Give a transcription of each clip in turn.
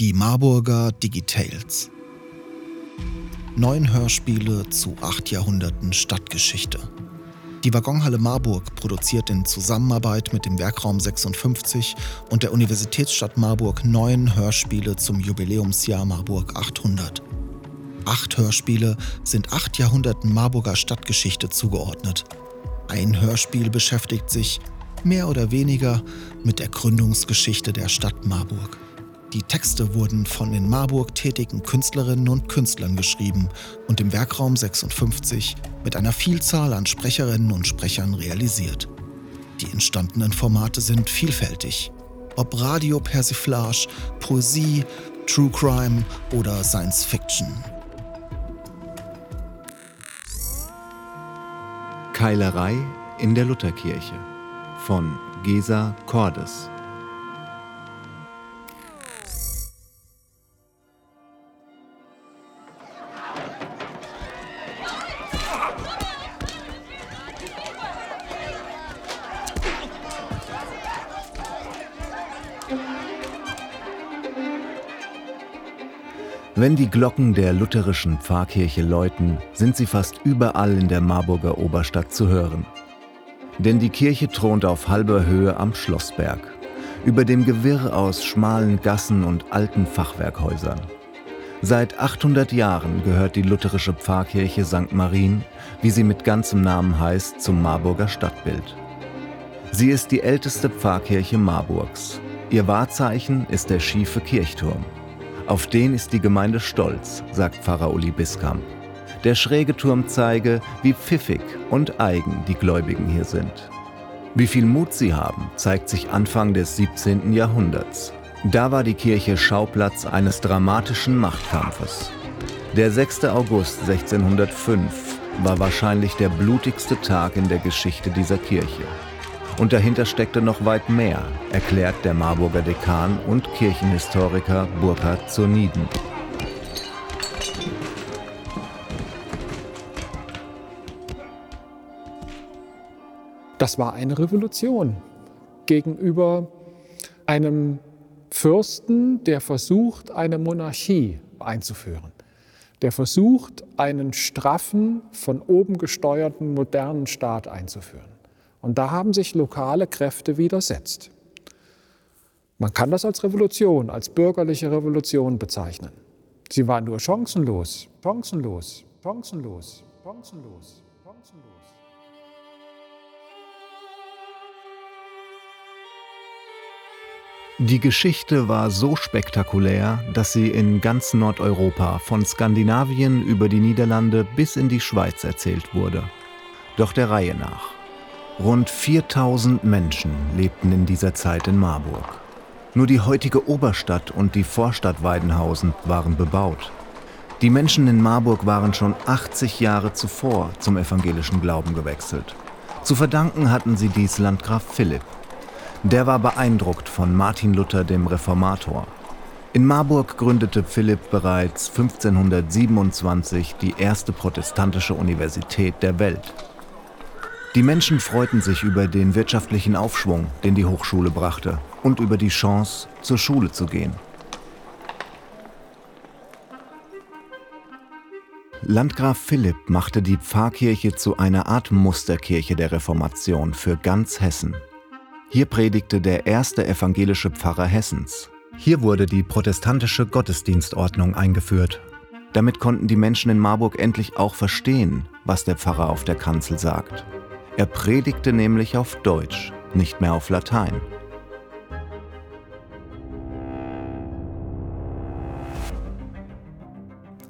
Die Marburger Digitales. Neun Hörspiele zu acht Jahrhunderten Stadtgeschichte. Die Waggonhalle Marburg produziert in Zusammenarbeit mit dem Werkraum 56 und der Universitätsstadt Marburg neun Hörspiele zum Jubiläumsjahr Marburg 800. Acht Hörspiele sind acht Jahrhunderten Marburger Stadtgeschichte zugeordnet. Ein Hörspiel beschäftigt sich, mehr oder weniger, mit der Gründungsgeschichte der Stadt Marburg. Die Texte wurden von in Marburg tätigen Künstlerinnen und Künstlern geschrieben und im Werkraum 56 mit einer Vielzahl an Sprecherinnen und Sprechern realisiert. Die entstandenen Formate sind vielfältig. Ob Radio Persiflage, Poesie, True Crime oder Science Fiction. Keilerei in der Lutherkirche von Gesa Cordes. Wenn die Glocken der lutherischen Pfarrkirche läuten, sind sie fast überall in der Marburger Oberstadt zu hören. Denn die Kirche thront auf halber Höhe am Schlossberg, über dem Gewirr aus schmalen Gassen und alten Fachwerkhäusern. Seit 800 Jahren gehört die lutherische Pfarrkirche St. Marien, wie sie mit ganzem Namen heißt, zum Marburger Stadtbild. Sie ist die älteste Pfarrkirche Marburgs. Ihr Wahrzeichen ist der schiefe Kirchturm. Auf den ist die Gemeinde stolz, sagt Pfarrer Uli Biskamp. Der schräge Turm zeige, wie pfiffig und eigen die Gläubigen hier sind. Wie viel Mut sie haben, zeigt sich Anfang des 17. Jahrhunderts. Da war die Kirche Schauplatz eines dramatischen Machtkampfes. Der 6. August 1605 war wahrscheinlich der blutigste Tag in der Geschichte dieser Kirche. Und dahinter steckte noch weit mehr, erklärt der Marburger Dekan und Kirchenhistoriker Burkhard Zurniden. Das war eine Revolution gegenüber einem Fürsten, der versucht, eine Monarchie einzuführen, der versucht, einen straffen, von oben gesteuerten, modernen Staat einzuführen. Und da haben sich lokale Kräfte widersetzt. Man kann das als Revolution, als bürgerliche Revolution bezeichnen. Sie war nur chancenlos, chancenlos, chancenlos, chancenlos, chancenlos. Die Geschichte war so spektakulär, dass sie in ganz Nordeuropa, von Skandinavien über die Niederlande bis in die Schweiz erzählt wurde. Doch der Reihe nach. Rund 4000 Menschen lebten in dieser Zeit in Marburg. Nur die heutige Oberstadt und die Vorstadt Weidenhausen waren bebaut. Die Menschen in Marburg waren schon 80 Jahre zuvor zum evangelischen Glauben gewechselt. Zu verdanken hatten sie dies Landgraf Philipp. Der war beeindruckt von Martin Luther, dem Reformator. In Marburg gründete Philipp bereits 1527 die erste protestantische Universität der Welt. Die Menschen freuten sich über den wirtschaftlichen Aufschwung, den die Hochschule brachte, und über die Chance, zur Schule zu gehen. Landgraf Philipp machte die Pfarrkirche zu einer Art Musterkirche der Reformation für ganz Hessen. Hier predigte der erste evangelische Pfarrer Hessens. Hier wurde die protestantische Gottesdienstordnung eingeführt. Damit konnten die Menschen in Marburg endlich auch verstehen, was der Pfarrer auf der Kanzel sagt. Er predigte nämlich auf Deutsch, nicht mehr auf Latein.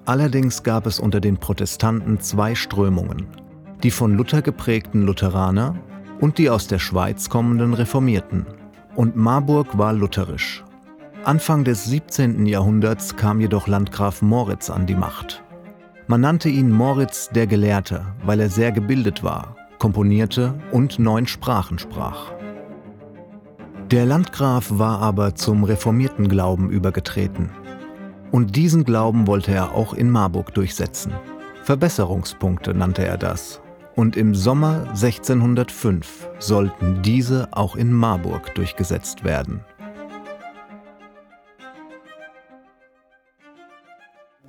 Allerdings gab es unter den Protestanten zwei Strömungen, die von Luther geprägten Lutheraner und die aus der Schweiz kommenden Reformierten. Und Marburg war lutherisch. Anfang des 17. Jahrhunderts kam jedoch Landgraf Moritz an die Macht. Man nannte ihn Moritz der Gelehrte, weil er sehr gebildet war komponierte und neun Sprachen sprach. Der Landgraf war aber zum reformierten Glauben übergetreten. Und diesen Glauben wollte er auch in Marburg durchsetzen. Verbesserungspunkte nannte er das. Und im Sommer 1605 sollten diese auch in Marburg durchgesetzt werden.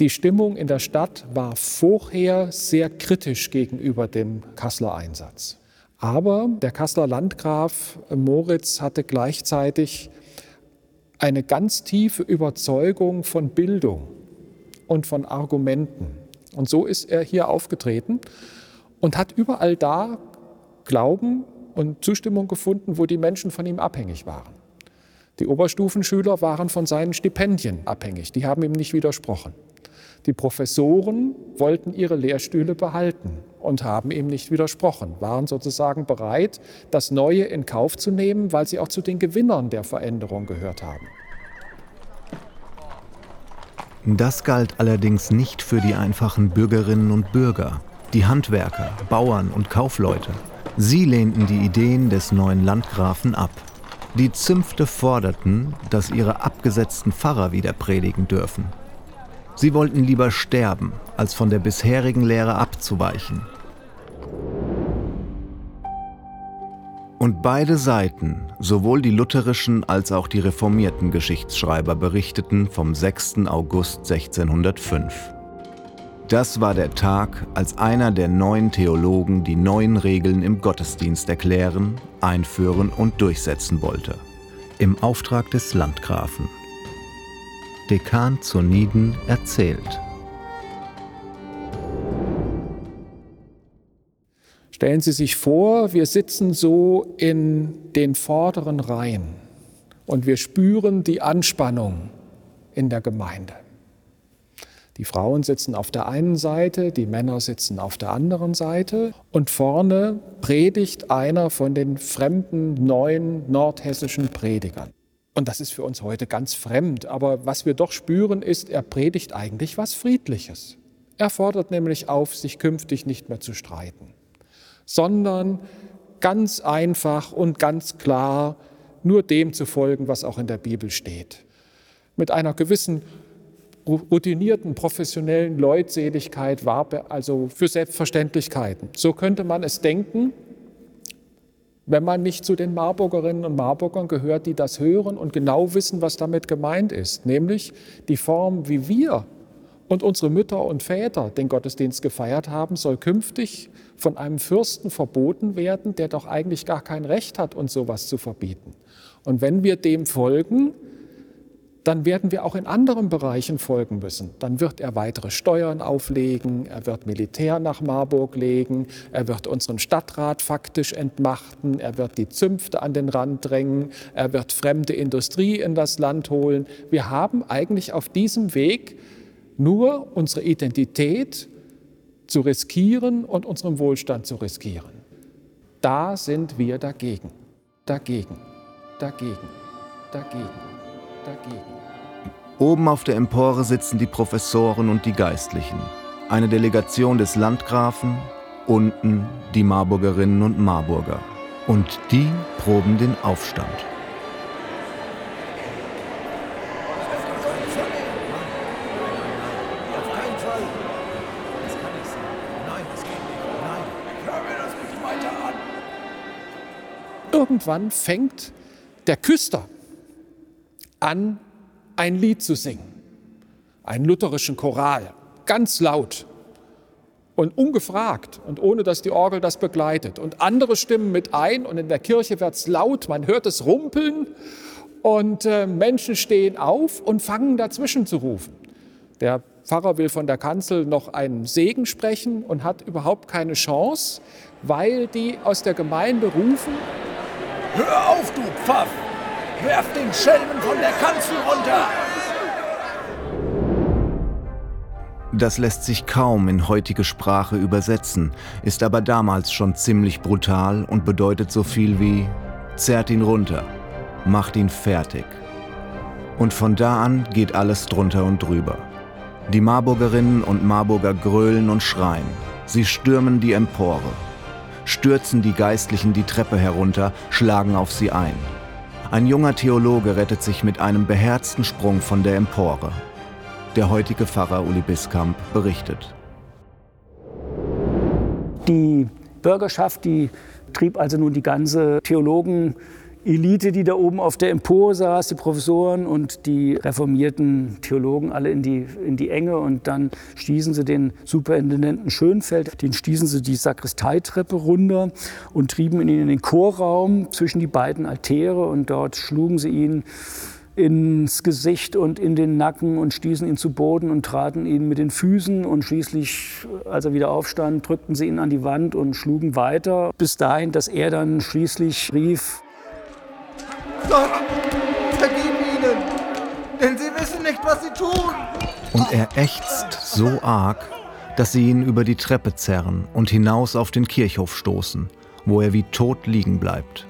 Die Stimmung in der Stadt war vorher sehr kritisch gegenüber dem Kasseler Einsatz. Aber der Kasseler Landgraf Moritz hatte gleichzeitig eine ganz tiefe Überzeugung von Bildung und von Argumenten. Und so ist er hier aufgetreten und hat überall da Glauben und Zustimmung gefunden, wo die Menschen von ihm abhängig waren. Die Oberstufenschüler waren von seinen Stipendien abhängig, die haben ihm nicht widersprochen. Die Professoren wollten ihre Lehrstühle behalten und haben ihm nicht widersprochen, waren sozusagen bereit, das Neue in Kauf zu nehmen, weil sie auch zu den Gewinnern der Veränderung gehört haben. Das galt allerdings nicht für die einfachen Bürgerinnen und Bürger, die Handwerker, Bauern und Kaufleute. Sie lehnten die Ideen des neuen Landgrafen ab. Die Zünfte forderten, dass ihre abgesetzten Pfarrer wieder predigen dürfen. Sie wollten lieber sterben, als von der bisherigen Lehre abzuweichen. Und beide Seiten, sowohl die lutherischen als auch die reformierten Geschichtsschreiber, berichteten vom 6. August 1605. Das war der Tag, als einer der neuen Theologen die neuen Regeln im Gottesdienst erklären, einführen und durchsetzen wollte. Im Auftrag des Landgrafen. Dekan Zoniden erzählt. Stellen Sie sich vor, wir sitzen so in den vorderen Reihen und wir spüren die Anspannung in der Gemeinde. Die Frauen sitzen auf der einen Seite, die Männer sitzen auf der anderen Seite und vorne predigt einer von den fremden neuen nordhessischen Predigern. Und das ist für uns heute ganz fremd, aber was wir doch spüren ist, er predigt eigentlich was Friedliches. Er fordert nämlich auf, sich künftig nicht mehr zu streiten, sondern ganz einfach und ganz klar nur dem zu folgen, was auch in der Bibel steht. Mit einer gewissen routinierten professionellen Leutseligkeit war also für Selbstverständlichkeiten. So könnte man es denken, wenn man nicht zu den Marburgerinnen und Marburgern gehört, die das hören und genau wissen, was damit gemeint ist, nämlich die Form, wie wir und unsere Mütter und Väter den Gottesdienst gefeiert haben, soll künftig von einem Fürsten verboten werden, der doch eigentlich gar kein Recht hat, uns sowas zu verbieten. Und wenn wir dem folgen, dann werden wir auch in anderen Bereichen folgen müssen. Dann wird er weitere Steuern auflegen, er wird Militär nach Marburg legen, er wird unseren Stadtrat faktisch entmachten, er wird die Zünfte an den Rand drängen, er wird fremde Industrie in das Land holen. Wir haben eigentlich auf diesem Weg nur unsere Identität zu riskieren und unseren Wohlstand zu riskieren. Da sind wir dagegen, dagegen, dagegen, dagegen, dagegen. Oben auf der Empore sitzen die Professoren und die Geistlichen, eine Delegation des Landgrafen, unten die Marburgerinnen und Marburger. Und die proben den Aufstand. Irgendwann fängt der Küster an, ein Lied zu singen, einen lutherischen Choral, ganz laut und ungefragt und ohne dass die Orgel das begleitet. Und andere stimmen mit ein und in der Kirche wird es laut, man hört es rumpeln und äh, Menschen stehen auf und fangen dazwischen zu rufen. Der Pfarrer will von der Kanzel noch einen Segen sprechen und hat überhaupt keine Chance, weil die aus der Gemeinde rufen, Hör auf, du Pfaff! Werf den Schelmen von der Kanzel runter! Das lässt sich kaum in heutige Sprache übersetzen, ist aber damals schon ziemlich brutal und bedeutet so viel wie zerrt ihn runter, macht ihn fertig. Und von da an geht alles drunter und drüber. Die Marburgerinnen und Marburger grölen und schreien. Sie stürmen die Empore, stürzen die Geistlichen die Treppe herunter, schlagen auf sie ein. Ein junger Theologe rettet sich mit einem beherzten Sprung von der Empore. Der heutige Pfarrer Uli Biskamp berichtet. Die Bürgerschaft, die trieb also nun die ganze Theologen Elite, die da oben auf der Empore saß, die Professoren und die reformierten Theologen alle in die, in die Enge. Und dann stießen sie den Superintendenten Schönfeld, den stießen sie die Sakristeitreppe runter und trieben ihn in den Chorraum zwischen die beiden Altäre. Und dort schlugen sie ihn ins Gesicht und in den Nacken und stießen ihn zu Boden und traten ihn mit den Füßen und schließlich, als er wieder aufstand, drückten sie ihn an die Wand und schlugen weiter, bis dahin, dass er dann schließlich rief, Gott, vergib ihnen, denn sie wissen nicht, was sie tun. Und er ächzt so arg, dass sie ihn über die Treppe zerren und hinaus auf den Kirchhof stoßen, wo er wie tot liegen bleibt.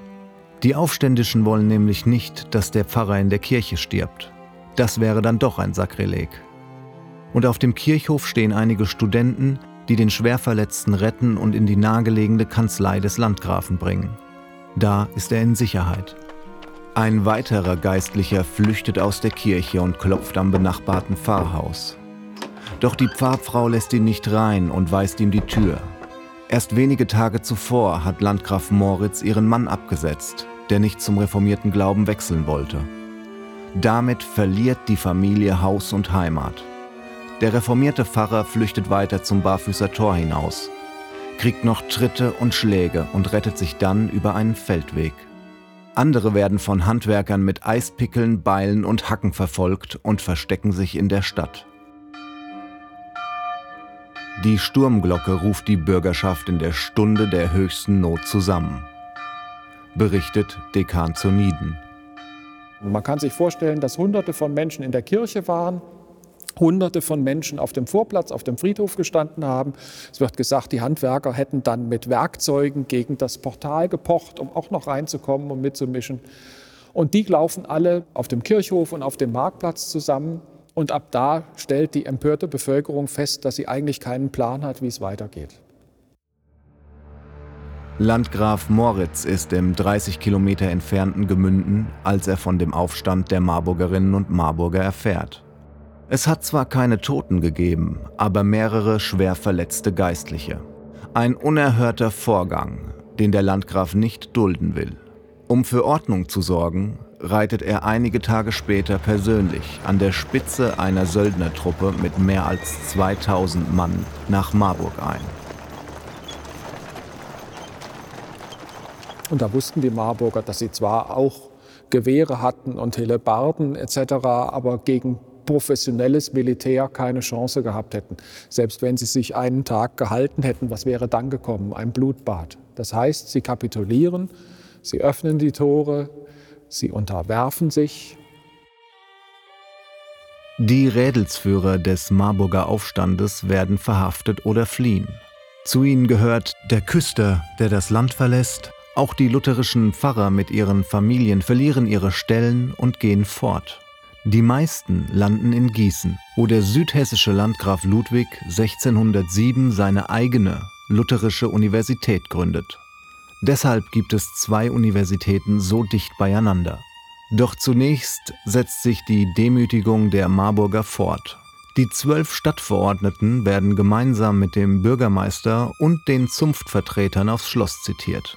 Die Aufständischen wollen nämlich nicht, dass der Pfarrer in der Kirche stirbt. Das wäre dann doch ein Sakrileg. Und auf dem Kirchhof stehen einige Studenten, die den Schwerverletzten retten und in die nahegelegene Kanzlei des Landgrafen bringen. Da ist er in Sicherheit. Ein weiterer Geistlicher flüchtet aus der Kirche und klopft am benachbarten Pfarrhaus. Doch die Pfarrfrau lässt ihn nicht rein und weist ihm die Tür. Erst wenige Tage zuvor hat Landgraf Moritz ihren Mann abgesetzt, der nicht zum reformierten Glauben wechseln wollte. Damit verliert die Familie Haus und Heimat. Der reformierte Pfarrer flüchtet weiter zum Barfüßer Tor hinaus, kriegt noch Tritte und Schläge und rettet sich dann über einen Feldweg. Andere werden von Handwerkern mit Eispickeln, Beilen und Hacken verfolgt und verstecken sich in der Stadt. Die Sturmglocke ruft die Bürgerschaft in der Stunde der höchsten Not zusammen. Berichtet Dekan Zoniden. Man kann sich vorstellen, dass Hunderte von Menschen in der Kirche waren, Hunderte von Menschen auf dem Vorplatz, auf dem Friedhof gestanden haben. Es wird gesagt, die Handwerker hätten dann mit Werkzeugen gegen das Portal gepocht, um auch noch reinzukommen und mitzumischen. Und die laufen alle auf dem Kirchhof und auf dem Marktplatz zusammen. Und ab da stellt die empörte Bevölkerung fest, dass sie eigentlich keinen Plan hat, wie es weitergeht. Landgraf Moritz ist im 30 Kilometer entfernten Gemünden, als er von dem Aufstand der Marburgerinnen und Marburger erfährt. Es hat zwar keine Toten gegeben, aber mehrere schwer verletzte Geistliche. Ein unerhörter Vorgang, den der Landgraf nicht dulden will. Um für Ordnung zu sorgen, reitet er einige Tage später persönlich an der Spitze einer Söldnertruppe mit mehr als 2000 Mann nach Marburg ein. Und da wussten die Marburger, dass sie zwar auch Gewehre hatten und Hellebarden etc., aber gegen professionelles Militär keine Chance gehabt hätten. Selbst wenn sie sich einen Tag gehalten hätten, was wäre dann gekommen? Ein Blutbad. Das heißt, sie kapitulieren, sie öffnen die Tore, sie unterwerfen sich. Die Rädelsführer des Marburger Aufstandes werden verhaftet oder fliehen. Zu ihnen gehört der Küster, der das Land verlässt. Auch die lutherischen Pfarrer mit ihren Familien verlieren ihre Stellen und gehen fort. Die meisten landen in Gießen, wo der südhessische Landgraf Ludwig 1607 seine eigene lutherische Universität gründet. Deshalb gibt es zwei Universitäten so dicht beieinander. Doch zunächst setzt sich die Demütigung der Marburger fort. Die zwölf Stadtverordneten werden gemeinsam mit dem Bürgermeister und den Zunftvertretern aufs Schloss zitiert.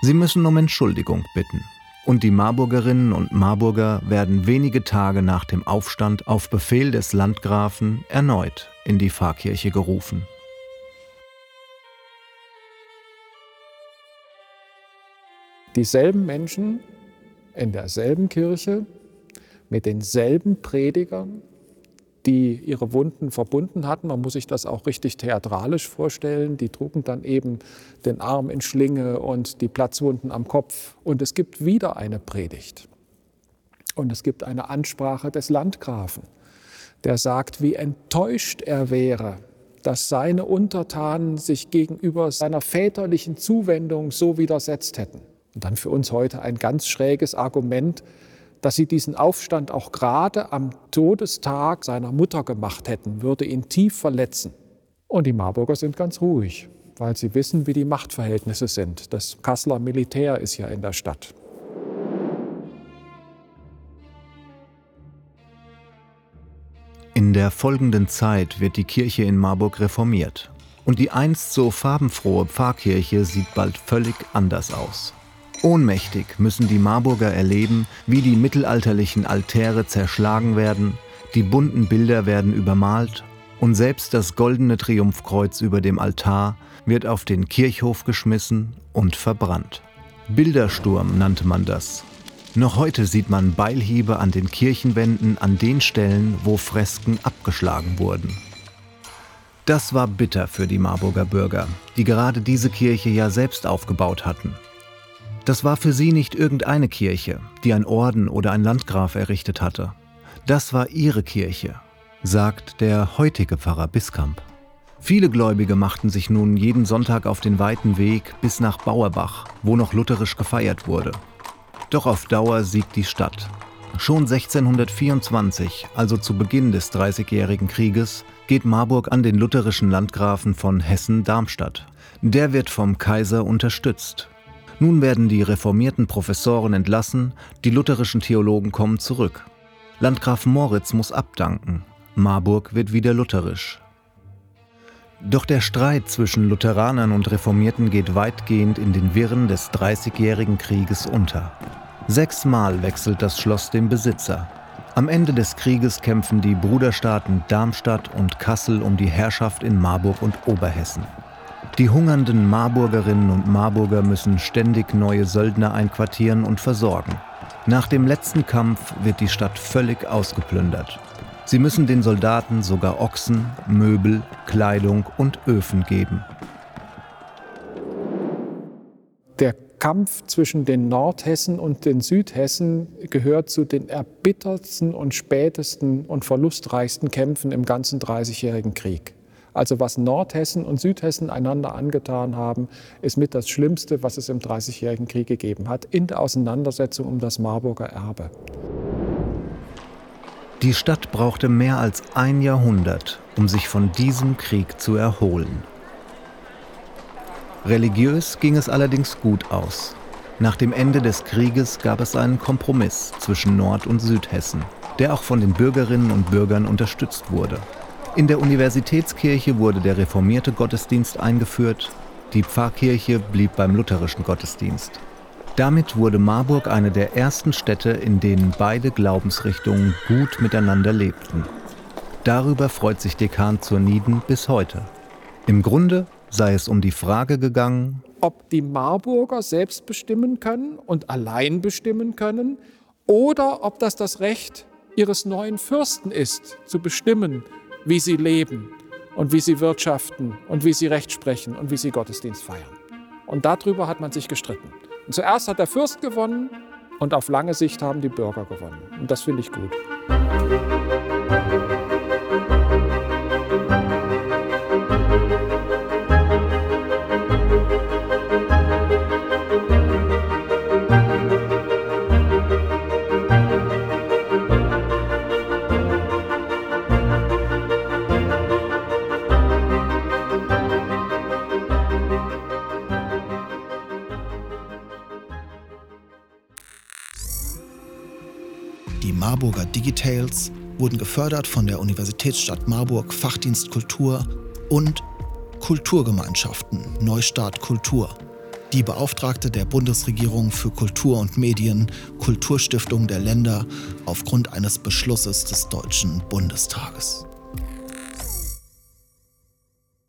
Sie müssen um Entschuldigung bitten und die Marburgerinnen und Marburger werden wenige Tage nach dem Aufstand auf Befehl des Landgrafen erneut in die Pfarrkirche gerufen. Dieselben Menschen in derselben Kirche mit denselben Predigern, die ihre Wunden verbunden hatten. Man muss sich das auch richtig theatralisch vorstellen. Die trugen dann eben den Arm in Schlinge und die Platzwunden am Kopf. Und es gibt wieder eine Predigt. Und es gibt eine Ansprache des Landgrafen, der sagt, wie enttäuscht er wäre, dass seine Untertanen sich gegenüber seiner väterlichen Zuwendung so widersetzt hätten. Und dann für uns heute ein ganz schräges Argument, dass sie diesen Aufstand auch gerade am Todestag seiner Mutter gemacht hätten, würde ihn tief verletzen. Und die Marburger sind ganz ruhig, weil sie wissen, wie die Machtverhältnisse sind. Das Kasseler Militär ist ja in der Stadt. In der folgenden Zeit wird die Kirche in Marburg reformiert. Und die einst so farbenfrohe Pfarrkirche sieht bald völlig anders aus. Ohnmächtig müssen die Marburger erleben, wie die mittelalterlichen Altäre zerschlagen werden, die bunten Bilder werden übermalt und selbst das goldene Triumphkreuz über dem Altar wird auf den Kirchhof geschmissen und verbrannt. Bildersturm nannte man das. Noch heute sieht man Beilhiebe an den Kirchenwänden an den Stellen, wo Fresken abgeschlagen wurden. Das war bitter für die Marburger Bürger, die gerade diese Kirche ja selbst aufgebaut hatten. Das war für sie nicht irgendeine Kirche, die ein Orden oder ein Landgraf errichtet hatte. Das war ihre Kirche, sagt der heutige Pfarrer Biskamp. Viele Gläubige machten sich nun jeden Sonntag auf den weiten Weg bis nach Bauerbach, wo noch lutherisch gefeiert wurde. Doch auf Dauer siegt die Stadt. Schon 1624, also zu Beginn des Dreißigjährigen Krieges, geht Marburg an den lutherischen Landgrafen von Hessen-Darmstadt. Der wird vom Kaiser unterstützt nun werden die reformierten Professoren entlassen, die lutherischen Theologen kommen zurück. Landgraf Moritz muss abdanken. Marburg wird wieder lutherisch. Doch der Streit zwischen Lutheranern und Reformierten geht weitgehend in den Wirren des Dreißigjährigen Krieges unter. Sechsmal wechselt das Schloss den Besitzer. Am Ende des Krieges kämpfen die Bruderstaaten Darmstadt und Kassel um die Herrschaft in Marburg und Oberhessen. Die hungernden Marburgerinnen und Marburger müssen ständig neue Söldner einquartieren und versorgen. Nach dem letzten Kampf wird die Stadt völlig ausgeplündert. Sie müssen den Soldaten sogar Ochsen, Möbel, Kleidung und Öfen geben. Der Kampf zwischen den Nordhessen und den Südhessen gehört zu den erbittertsten und spätesten und verlustreichsten Kämpfen im ganzen Dreißigjährigen Krieg. Also was Nordhessen und Südhessen einander angetan haben, ist mit das Schlimmste, was es im Dreißigjährigen Krieg gegeben hat, in der Auseinandersetzung um das Marburger Erbe. Die Stadt brauchte mehr als ein Jahrhundert, um sich von diesem Krieg zu erholen. Religiös ging es allerdings gut aus. Nach dem Ende des Krieges gab es einen Kompromiss zwischen Nord- und Südhessen, der auch von den Bürgerinnen und Bürgern unterstützt wurde. In der Universitätskirche wurde der reformierte Gottesdienst eingeführt, die Pfarrkirche blieb beim lutherischen Gottesdienst. Damit wurde Marburg eine der ersten Städte, in denen beide Glaubensrichtungen gut miteinander lebten. Darüber freut sich Dekan zur Nieden bis heute. Im Grunde sei es um die Frage gegangen, ob die Marburger selbst bestimmen können und allein bestimmen können oder ob das das Recht ihres neuen Fürsten ist, zu bestimmen, wie sie leben und wie sie wirtschaften und wie sie Recht sprechen und wie sie Gottesdienst feiern. Und darüber hat man sich gestritten. Und zuerst hat der Fürst gewonnen und auf lange Sicht haben die Bürger gewonnen. Und das finde ich gut. Marburger Digitales wurden gefördert von der Universitätsstadt Marburg Fachdienst Kultur und Kulturgemeinschaften Neustart Kultur, die Beauftragte der Bundesregierung für Kultur und Medien, Kulturstiftung der Länder aufgrund eines Beschlusses des Deutschen Bundestages.